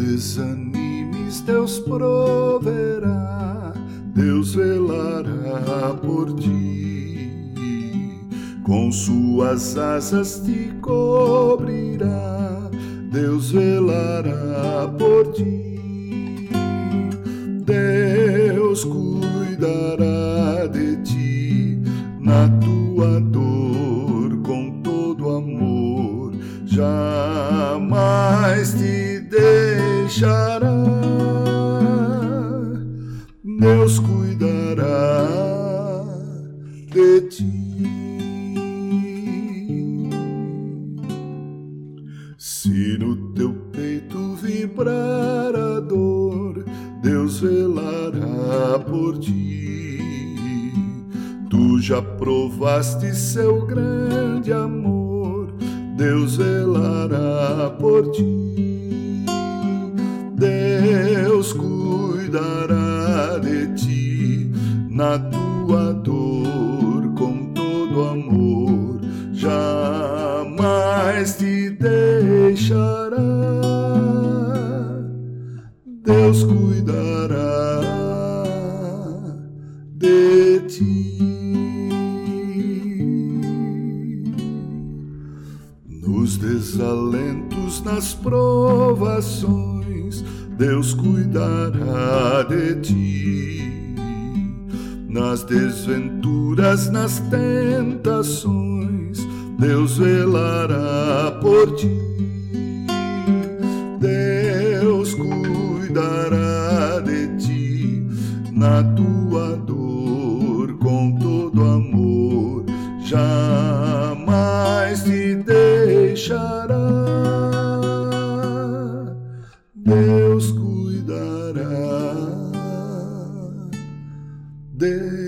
desanimes, Deus proverá, Deus velará por ti. Com suas asas te cobrirá, Deus velará por ti. Deus cuidará de ti na tua dor com todo amor. Jamais te deixará. Deus cuidará de ti. Se no teu peito vibrar a dor, Deus velará por ti. Tu já provaste seu grande amor, Deus velará por ti. Cuidará de ti na tua dor com todo amor. Jamais te deixará. Deus cuidará de ti. Nos desalentos, nas provações, Deus cuidará de ti. Nas desventuras, nas tentações, Deus velará por ti. Deus cuidará de ti na tua dor com todo amor. Jamais te deixará. Deus cuidará de